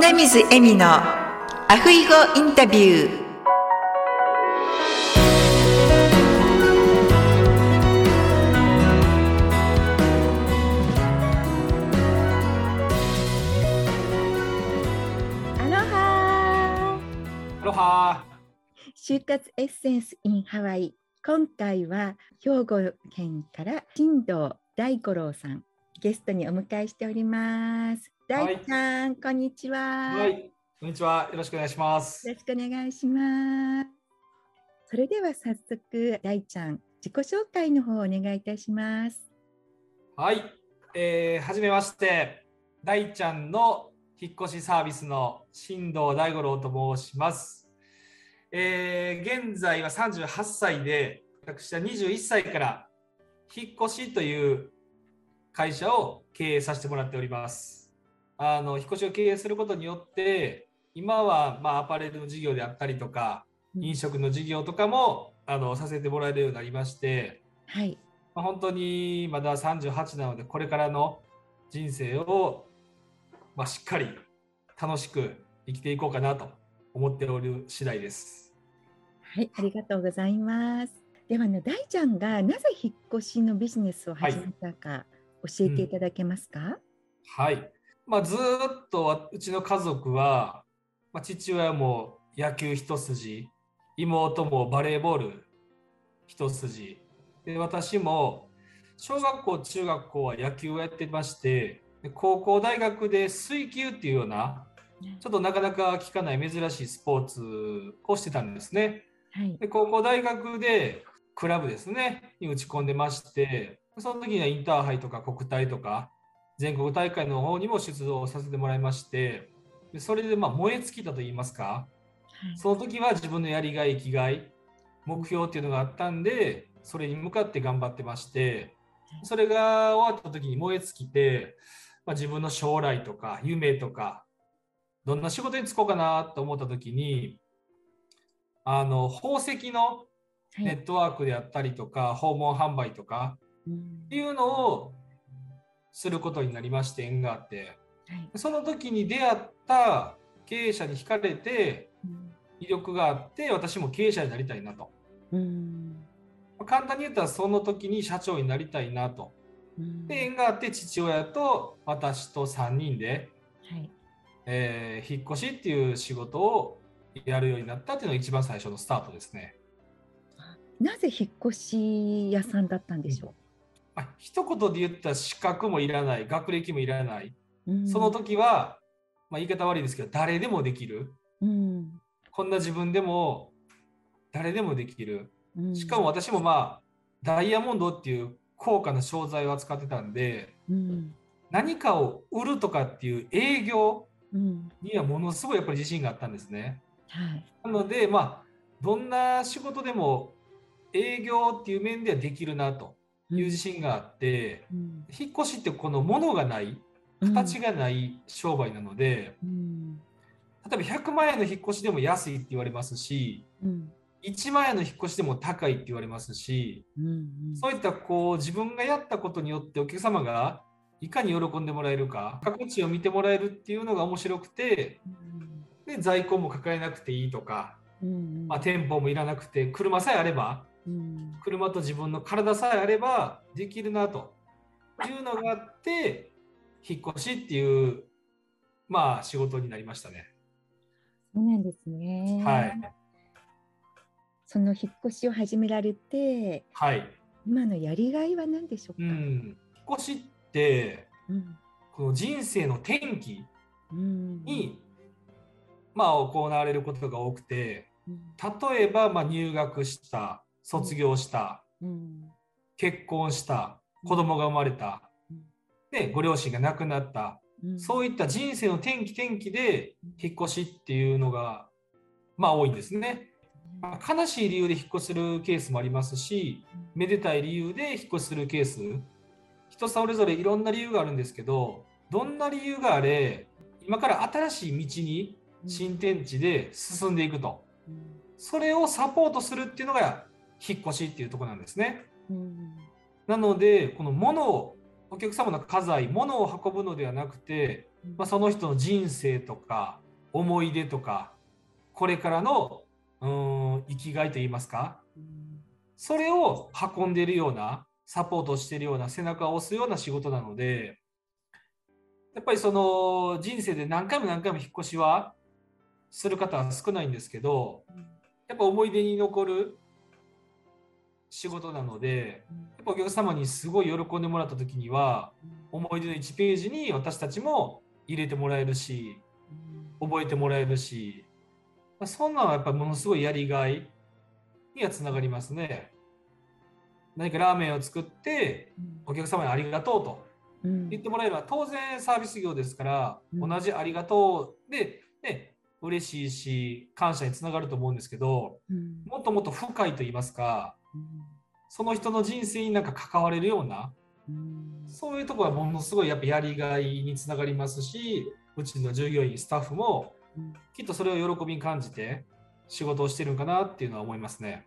米水恵美のアフイゴインタビュー。アロハアロハ就活エッセンス in ハワイ。今回は兵庫県から新藤大五郎さんゲストにお迎えしております大ちゃん、こんにちは、はい、こんにちは。よろしくお願いします。よろしくお願いしますそれでは早速大ちゃん自己紹介の方をお願いいたしますはい、えー、はじめまして、大ちゃんの引っ越しサービスの新藤大五郎と申します。えー、現在は38歳で、私は21歳から引っ越しという会社を経営させてもらっております。あの引っ越しを経営することによって、今はまあアパレルの事業であったりとか、飲食の事業とかもあのさせてもらえるようになりまして、はい。まあ、本当にまだ38なのでこれからの人生を、まあ、しっかり楽しく生きていこうかなと思っておる次第です。はいありがとうございます。ではね大ちゃんがなぜ引っ越しのビジネスを始めたか教えていただけますか、はい、まあ、ずーっとうちの家族は、まあ、父親も野球一筋妹もバレーボール一筋で私も小学校中学校は野球をやってましてで高校大学で水球っていうようなちょっとなかなか聞かない珍しいスポーツをしてたんですね。はいで高校大学でクラブですねに打ち込んでましてその時にはインターハイとか国体とか全国大会の方にも出場させてもらいましてでそれでまあ燃え尽きたといいますかはい。その時は自分のやりがい生きがい目標っていうのがあったんでそれに向かって頑張ってましてそれが終わった時に燃え尽きて、まあ、自分の将来とか夢とかどんな仕事に就こうかなと思った時にあの宝石のはい。ネットワークであったりとか訪問販売とかうん。っていうのをすることになりまして縁があって。はい。その時に出会った経営者に惹かれてうん。威力があって私も経営者になりたいなと。うん。まあ簡単に言ったらその時に社長になりたいなと。うん。で縁があって父親と私と3人で、はい。えー引っ越しっていう仕事をやるようになったっていうのが一番最初のスタートですね。なぜ引っ越し屋さんだったんでしょまあ、一言で言ったら資格もいらない学歴もいらない、う、うん。その時は、まあ、言い方悪いですけど誰でもできる。うん。こんな自分でも誰でもできる。うん。しかも私もまあダイヤモンドっていう高価な商材を扱ってたんでうん。何かを売るとかっていう営業うん。にはものすごいやっぱり自信があったんですね。はい。なのでまあどんな仕事でも営業っていう面ではできるなという自信があって、うん。引っ越しってこの物がない形がない商売なので、うん。例えば100万円の引っ越しでも安いって言われますしうん。1万円の引っ越しでも高いって言われますしうんうん。そういったこう自分がやったことによってお客様がいかに喜んでもらえるか過去値を見てもらえるっていうのが面白くてで在庫も抱えなくていいとか、うんまあ、店舗もいらなくて車さえあればうん車と自分の体さえあればできるなというのがあって引っ越しっていうまあ仕事になりましたね。そうなんですね。はい。その引っ越しを始められて、はい。今のやりがいは何でしょうか？うん。引っ越しってうんこの人生の転機うんに、まあ行われることが多くてうん例えばまあ入学した卒業した。うん結婚した。子供が生まれた。うんでご両親が亡くなった。うんそういった人生の転機転機で引っ越しっていうのがまあ多いんですね。まあ悲しい理由で引っ越しするケースもありますしめでたい理由で引っ越しするケース。人それぞれいろんな理由があるんですけどどんな理由があれ今から新しい道に新天地で進んでいくと。うん。それをサポートするっていうのが引っ越しっていうところなんですね。うん。なのでこの物をお客様の家財物を運ぶのではなくて、まあ、その人の人生とか思い出とかこれからのうん生きがいといいますかそれを運んでいるようなサポートしているような背中を押すような仕事なのでやっぱりその人生で何回も何回も引っ越しはする方は少ないんですけどやっぱ思い出に残る仕事なのでやっぱお客様にすごい喜んでもらった時には思い出の1ページに私たちも入れてもらえるし覚えてもらえるしそんなのはやっぱものすごいやりがいにはつながりますね。何かラーメンを作ってお客様にありがとうと言ってもらえれば当然サービス業ですから同じありがとうで、ね、嬉しいし感謝につながると思うんですけどもっともっと深いと言いますかその人の人生になんか関われるようなそういうところはものすごいやっぱやりがいにつながりますしうちの従業員スタッフもきっとそれを喜びに感じて仕事をしてるんかなっていうのは思いますね。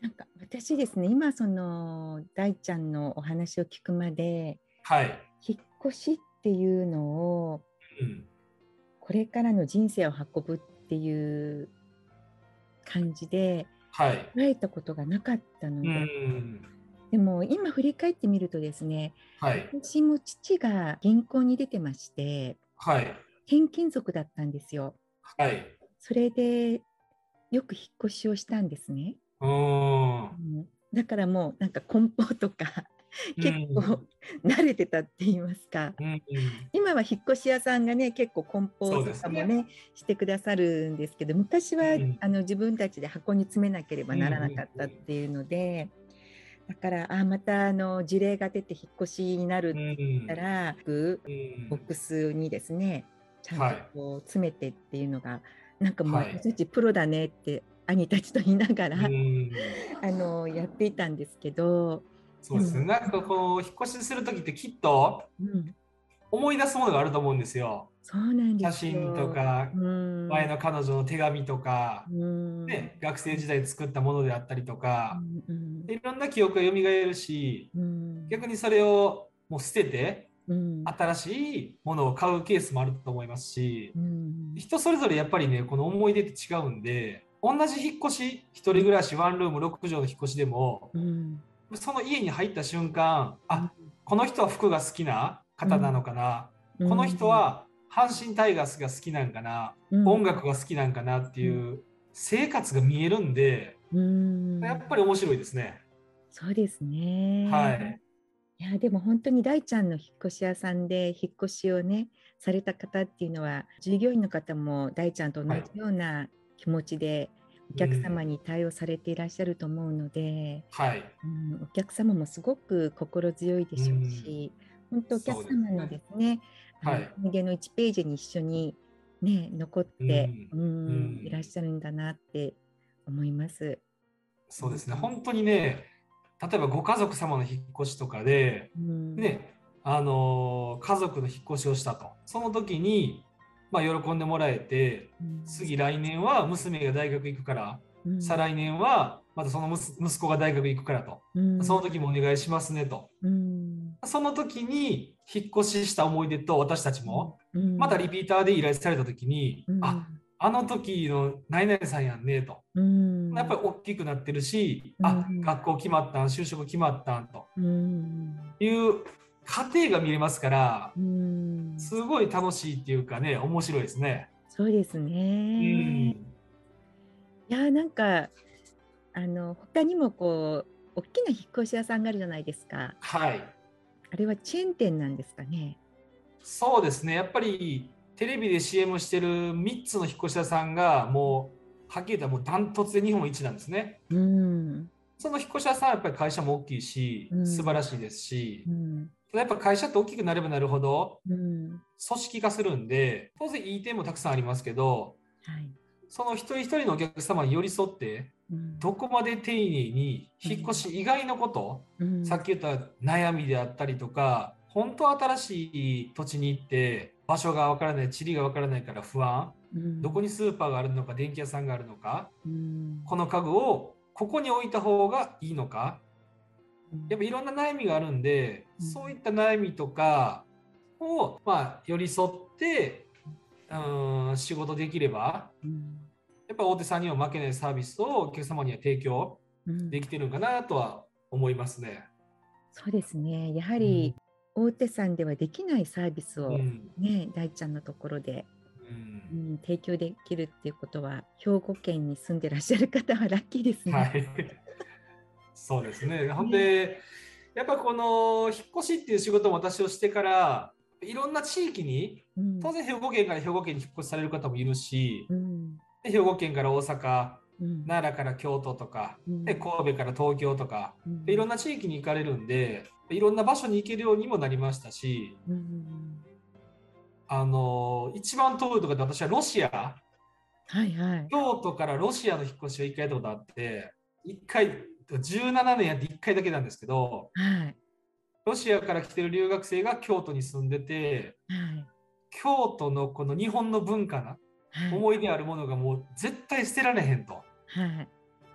なんか私ですね今その大ちゃんのお話を聞くまで、はい、引っ越しっていうのを、うん、これからの人生を運ぶっていう感じではい、捉えたことがなかったので、でも今振り返ってみるとですね、はい、私も父が銀行に出てまして、はい、転勤族だったんですよ。はい、それでよく引っ越しをしたんですね。うん、だからもうなんか梱包とか結構 慣れてたって言いますか、うん、今は引っ越し屋さんがね結構梱包とかもね、ね、してくださるんですけど昔は、うん、あの自分たちで箱に詰めなければならなかったっていうので。だからあまたあの事例が出て引っ越しになるって言ったら、うん、ボックスにですねちゃんとこう詰めてっていうのが、はい、なんかもう私たちプロだねって兄たちと言いながら、あのやっていたんですけどそうですね、うん、なんかこう引っ越しする時ってきっと思い出すものがあると思うんですよ。そうなん写真とか、前の彼女の手紙とか、ね、学生時代作ったものであったりとか、いろんな記憶が蘇るし、逆にそれをもう捨てて、新しいものを買うケースもあると思いますし、人それぞれやっぱりねこの思い出って違うんで同じ引っ越し一人暮らしワンルーム6畳の引っ越しでも、その家に入った瞬間あこの人は服が好きな方なのかな、うん、この人は阪神タイガースが好きなんかな、うん、音楽が好きなんかなっていう生活が見えるんで、うん、やっぱり面白いですね。そうですね。はい。いやでも本当に大ちゃんの引っ越し屋さんで引っ越しをねされた方っていうのは従業員の方も大ちゃんと同じような気持ちで、お客様に対応されていらっしゃると思うので、はい、うん、お客様もすごく心強いでしょうし、うん、本当お客様のですね、はい、思い出の1ページに一緒に、ね、残って、うん、うんいらっしゃるんだなって思います。そうですね、本当にね、例えばご家族様の引っ越しとかで、ね、あの家族の引っ越しをしたと、その時にまあ、喜んでもらえて、次来年は娘が大学行くから、再来年はまたその息子が大学行くからと、その時もお願いしますねと、その時に引っ越しした思い出と私たちも、またリピーターで依頼された時に、ああの時の何々さんやんねと、やっぱり大きくなってるし、あ学校決まったん就職決まったんと。いう過程が見れますから、すごい楽しいっていうかね面白いですね。そうですね。いやなんかあの他にもこう大きな引っ越し屋さんがあるじゃないですか。はい。あれはチェーン店なんですかね。そうですね。やっぱりテレビで CM してる3つの引っ越し屋さんがもうはっきり言ったらもうダントツで日本一なんですね。うん。その引っ越し屋さんはやっぱり会社も大きいし、うん、素晴らしいですし、うん、やっぱ会社って大きくなればなるほど、組織化するんで、当然いい点もたくさんありますけど、はい、その一人一人のお客様に寄り添って、どこまで丁寧に引っ越し以外のこと、さっき言った悩みであったりとか、本当新しい土地に行って場所がわからない地理がわからないから不安、どこにスーパーがあるのか電気屋さんがあるのか、この家具をここに置いた方がいいのかやっぱいろんな悩みがあるんで、うん。そういった悩みとかを、まあ、寄り添ってうん仕事できればうん。やっぱ大手さんには負けないサービスをお客様には提供うん。できてるのかなとは思いますね。そうですね。やはり大手さんではできないサービスをうん。ね、大ちゃんのところで、ううんん、提供できるっていうことは、兵庫県に住んでらっしゃる方はラッキーですね。はい、そうですね。ほんで、やっぱこの引っ越しっていう仕事も私をしてから、いろんな地域に、うん。当然兵庫県から兵庫県に引っ越しされる方もいるし、うん。で兵庫県から大阪、うん。奈良から京都とか、うん。で神戸から東京とか、いろんな地域に行かれるんで、いろんな場所に行けるようにもなりましたし、うんあの一番遠いとかで私はロシア、はいはい。京都からロシアの引っ越しを1回やったことあって、1回、17年やって1回だけなんですけど、はい。ロシアから来てる留学生が京都に住んでて、はい。京都のこの日本の文化なはい。思い出あるものがもう絶対捨てられへんと。はい。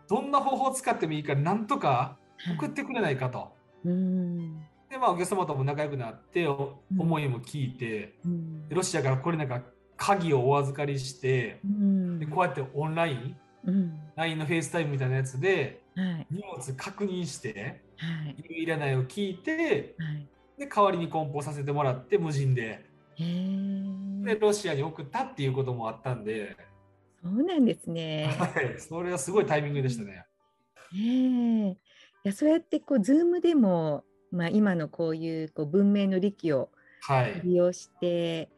どんな方法を使ってもいいからなんとかはい送ってくれないかと。うん。で、まあお客様とも仲良くなって、思いも聞いて、うんでロシアからこれなんか鍵をお預かりして、うんでこうやってオンライン、うん。LINE の FaceTime みたいなやつではい。荷物確認して、はい。いるいらないを聞いて、はい。で代わりに梱包させてもらって無人で。でロシアに送ったっていうこともあったんで、そうなんですね。はい、それはすごいタイミングでしたね。ねえ。いや、そうやってこう、ズームでも、まあ、今のこういうこう文明の利器をはい、利用して、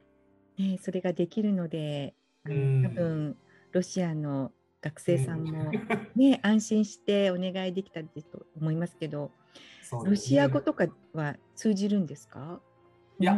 ね、それができるので、うん多分ロシアの学生さんも、うん。ね、安心してお願いできたと思いますけど、ね。シア語とかは通じるんですか？いや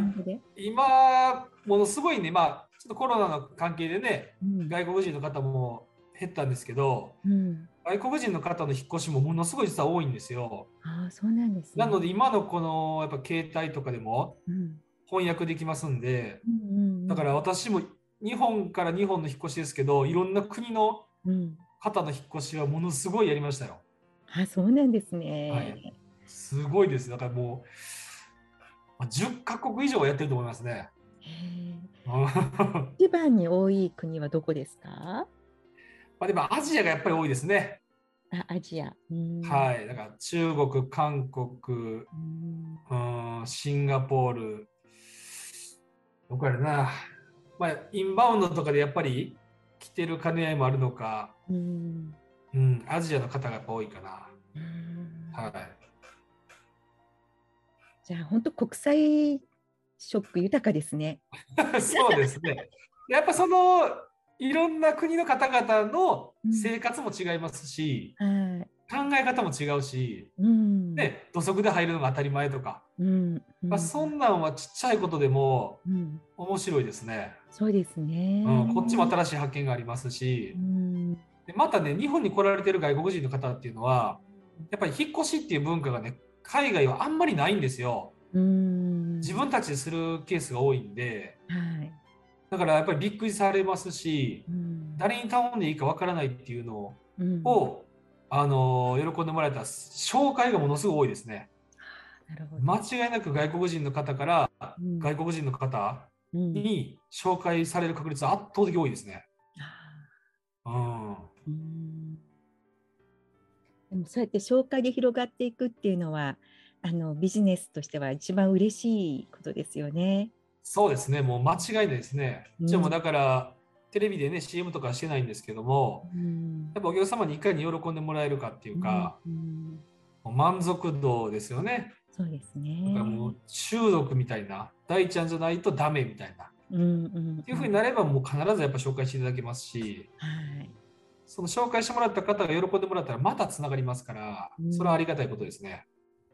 今ものすごいね、まあ、ちょっとコロナの関係でねうん。外国人の方も減ったんですけどうん。外国人の方の引っ越しもものすごい実は多いんですよ。ああ、そうなんですね。なので今のこのやっぱ携帯とかでもうん、翻訳できますんでうんうんうん。だから私も日本から日本の引っ越しですけどいろんな国のうん、方の引っ越しはものすごいやりましたよ。あそうなんですね。はいすごいです。だからもうまあ10カ国以上はやってると思いますね。一番に多い国はどこですか？あでもアジアがやっぱり多いですね。あアジア。うんはい。だから中国、韓国、うんうんシンガポール、どこやろな。まあ、インバウンドとかでやっぱり来てる兼ね合いもあるのか、うんうん、アジアの方がやっぱ多いかな。うんはい。じゃあ本当国際色豊かですね。そうですね。やっぱそのいろんな国の方々の生活も違いますし、はい。考え方も違うし、うん。ね、土足で入るのが当たり前とか、うん。まあ、そんなんはちっちゃいことでもうん。面白いですね。そうですね。うん、こっちも新しい発見がありますしう、ん。でまたね、日本に来られてる外国人の方っていうのは、やっぱり引っ越しっていう文化がね、海外はあんまりないんですよ。うん。自分たちでするケースが多いんで、はい。だからやっぱりびっくりされますし、うん。誰に頼んでいいかわからないっていうのうんを、あの喜んでもらえた紹介がものすごい多いですね。間違いなく外国人の方からうん外国人の方うんに紹介される確率は圧倒的多いですね。あうん。ーうんでもそうやって紹介で広がっていくっていうのはあのビジネスとしては一番嬉しいことですよね。そうですね。もう間違いないですね。うんじゃあもうだから、テレビでね、CM とかはしてないんですけども、うんやっぱお客様にいかに喜んでもらえるかっていうか、うんもう満足度ですよね。そうですだね。からもう中毒みたいな、大ちゃんじゃないとダメみたいな。うんうんっていうふうになれば、もう必ずやっぱ紹介していただけますし、はい。その紹介してもらった方が喜んでもらったらまたつながりますからう、んそれはありがたいことですね。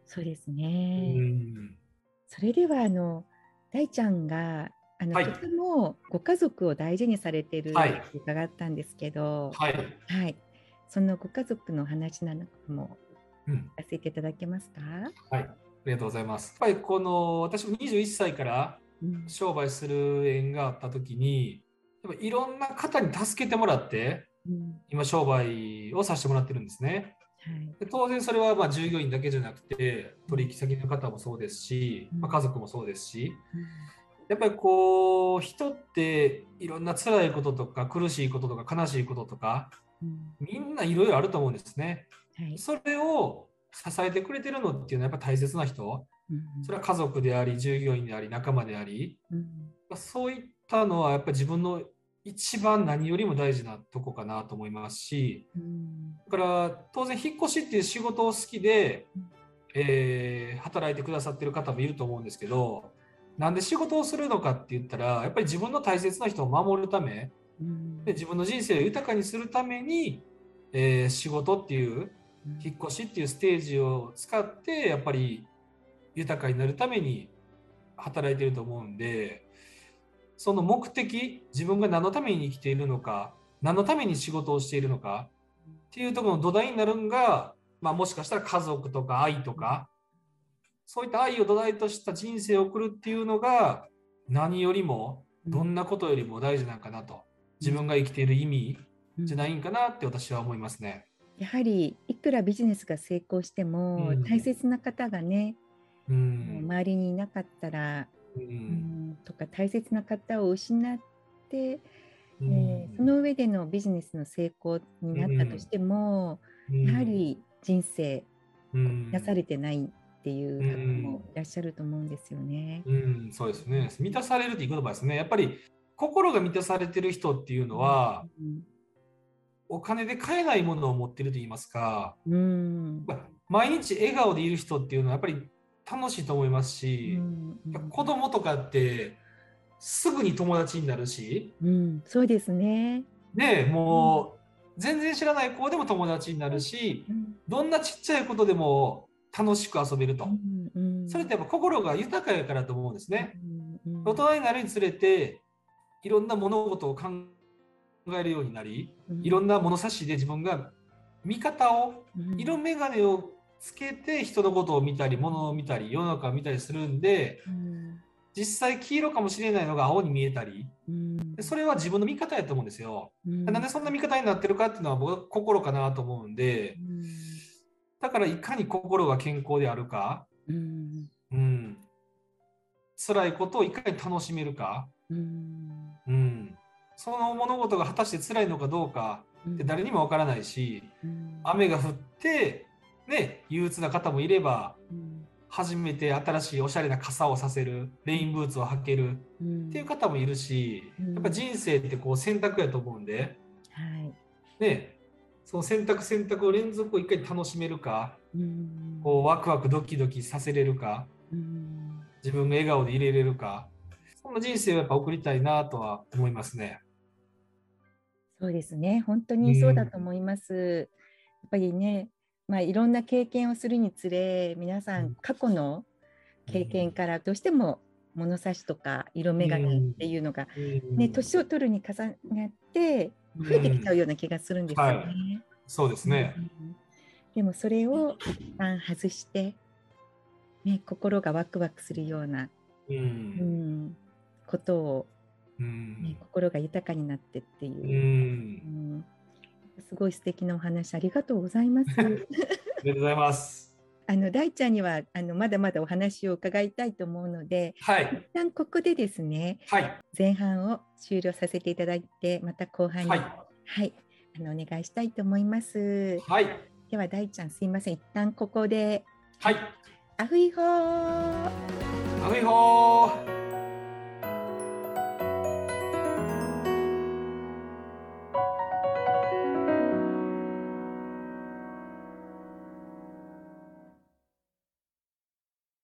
そうですうね。ん。それではあの大ちゃんがあの、はいとてもご家族を大事にされてるはいって伺ったんですけど、はい。はい、そのご家族の話なのかもうん。聞かせていただけますか？はい。ありがとうございます。やっぱりこの、私も21歳からうん商売する縁があった時に、やっぱいろんな方に助けてもらって、うん今商売をさせてもらってるんですね。で当然それはまあ従業員だけじゃなくて取引先の方もそうですし、うんまあ、家族もそうですしやっぱりこう人っていろんな辛いこととか苦しいこととか悲しいこととかうん。みんないろいろあると思うんですね。はい。それを支えてくれてるのっていうのはやっぱ大切な人。うんそれは家族であり従業員であり仲間であり。うん。まあそういったのはやっぱり自分の一番何よりも大事なとこかなと思いますし。うん。だから当然引っ越しっていう仕事を好きでうん、えー働いてくださってる方もいると思うんですけどなんで仕事をするのかって言ったらやっぱり自分の大切な人を守るためうん。で自分の人生を豊かにするために、えー仕事っていううん。引っ越しっていうステージを使ってやっぱり豊かになるために働いてると思うんでその目的自分が何のために生きているのか何のために仕事をしているのかっていうところの土台になるんが、まあ、もしかしたら家族とか愛とかそういった愛を土台とした人生を送るっていうのが何よりもどんなことよりも大事なんかなと。自分が生きている意味じゃないんかなって私は思いますね。やはりいくらビジネスが成功しても、うん。大切な方がね、うん。周りにいなかったら、ううんんとか大切な方を失って、うん。えーその上でのビジネスの成功になったとしても、やはり人生うん。出されてないっていう方もいらっしゃると思うんですよね。うん、そうですね。満たされるっていう言葉ですね。やっぱり心が満たされてる人っていうのは、うんお金で買えないものを持ってると言いますか、うんまあ毎日笑顔でいる人っていうのはやっぱり楽しいと思いますし、うん子供とかってすぐに友達になるし、うん、そうですね。ね、もう全然知らない子でも友達になるし、うんどんなちっちゃいことでも楽しく遊べると。うんうんそれってやっぱ心が豊かやからと思うんですね。うんうん大人になるにつれていろんな物事を考えるようになりいろんな物差しで自分が見方をうん。色眼鏡をつけて人のことを見たり物を見たり世の中を見たりするんでうん。実際黄色かもしれないのが青に見えたりうん。でそれは自分の見方やと思うんですよ。うん。なんでそんな見方になってるかっていうのは僕は心かなと思うんでだからいかに心が健康であるか、うん。うん、辛いことをいかに楽しめるか。うん。うん、その物事が果たして辛いのかどうかって誰にもわからないしうん。雨が降って、ね、憂鬱な方もいればうん。初めて新しいおしゃれな傘をさせるレインブーツを履けるうん。っていう方もいるしうん。やっぱ人生ってこう選択やと思うんで、はい。ね、その選択選択を連続をいかに楽しめるかうん。こうワクワクドキドキさせれるかうん。自分が笑顔でいれれるかそんな人生をやっぱ送りたいなとは思いますね。そうですね。本当にそうだと思います。やっぱりねまあいろんな経験をするにつれ皆さうんん。過去の経験からどうしても物差しとか色眼鏡っていうのがね年を取るに重なって増えてきちゃうような気がするんですよね。はそうですね。うんでもそれを一旦外して、ね、心がワクワクするような、ううんん、ことを、うねん心が豊かになってっていう。う、ん。うん。すごい素敵なお話ありがとうございます。ありがとうございます。あの大ちゃんにはあのまだまだお話を伺いたいと思うのではい。一旦ここでですねはい。前半を終了させていただいてまた後半に、はい。はいあのお願いしたいと思います。はい。では大ちゃんすいません一旦ここではい。アフイホーアフイホー